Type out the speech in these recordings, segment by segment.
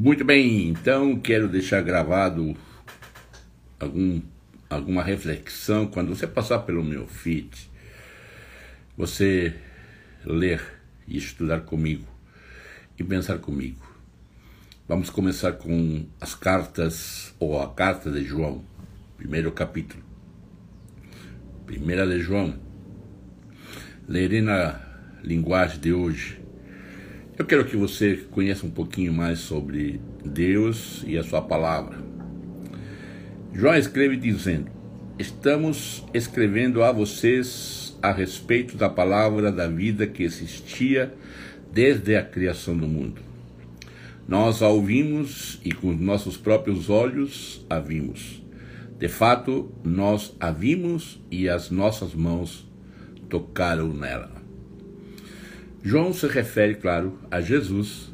Muito bem, então quero deixar gravado algum, alguma reflexão. Quando você passar pelo meu feed, você ler e estudar comigo e pensar comigo. Vamos começar com as cartas, ou a carta de João, primeiro capítulo. Primeira de João. Lerei na linguagem de hoje eu quero que você conheça um pouquinho mais sobre Deus e a sua palavra. João escreve dizendo: Estamos escrevendo a vocês a respeito da palavra da vida que existia desde a criação do mundo. Nós a ouvimos e com nossos próprios olhos a vimos. De fato, nós a vimos e as nossas mãos tocaram nela. João se refere, claro, a Jesus,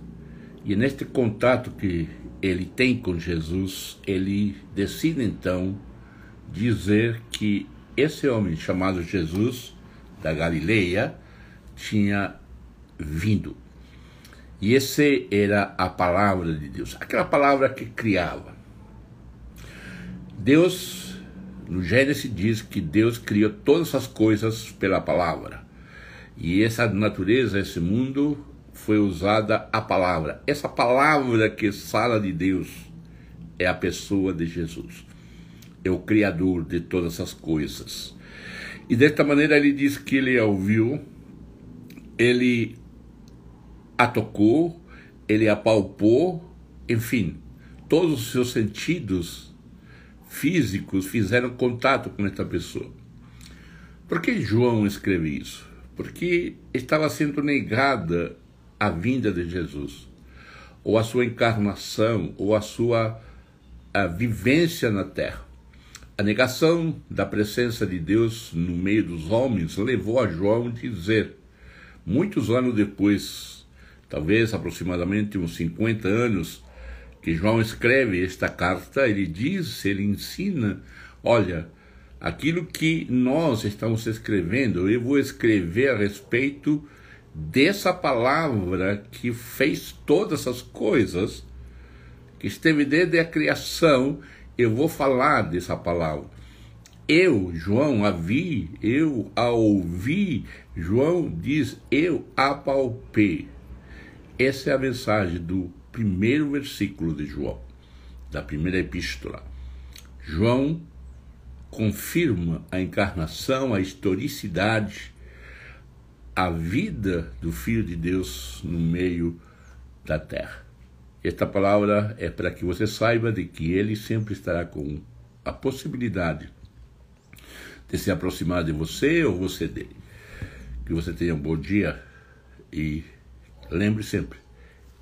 e neste contato que ele tem com Jesus, ele decide então dizer que esse homem chamado Jesus da Galileia tinha vindo. E esse era a palavra de Deus, aquela palavra que criava. Deus, no Gênesis, diz que Deus criou todas as coisas pela palavra. E essa natureza, esse mundo, foi usada a palavra. Essa palavra que fala de Deus é a pessoa de Jesus. É o Criador de todas as coisas. E desta maneira ele diz que ele a ouviu, ele a tocou, ele a palpou, enfim, todos os seus sentidos físicos fizeram contato com esta pessoa. Por que João escreve isso? Porque estava sendo negada a vinda de Jesus, ou a sua encarnação, ou a sua a vivência na terra. A negação da presença de Deus no meio dos homens levou a João a dizer, muitos anos depois, talvez aproximadamente uns 50 anos, que João escreve esta carta, ele diz, ele ensina, olha, aquilo que nós estamos escrevendo, eu vou escrever a respeito dessa palavra que fez todas as coisas, que esteve desde a criação, eu vou falar dessa palavra. Eu, João, a vi, eu a ouvi. João diz, eu a palpei. Essa é a mensagem do primeiro versículo de João, da primeira epístola. João confirma a encarnação, a historicidade, a vida do Filho de Deus no meio da terra. Esta palavra é para que você saiba de que ele sempre estará com a possibilidade de se aproximar de você ou você dele. Que você tenha um bom dia e lembre sempre,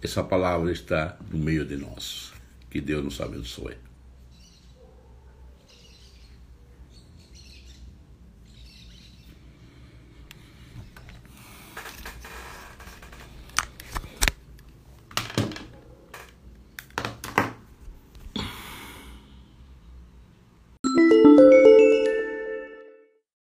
essa palavra está no meio de nós. Que Deus nos abençoe.